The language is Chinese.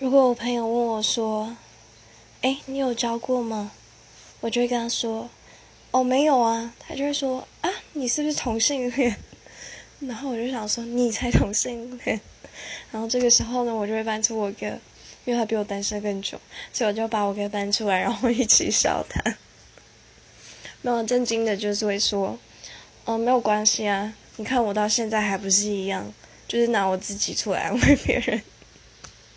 如果我朋友问我说：“哎，你有教过吗？”我就会跟他说：“哦，没有啊。”他就会说：“啊，你是不是同性恋？” 然后我就想说：“你才同性恋。”然后这个时候呢，我就会搬出我哥，因为他比我单身更久，所以我就把我哥搬出来，然后一起笑他。没有震惊的，就是会说：“哦，没有关系啊，你看我到现在还不是一样，就是拿我自己出来安慰别人。”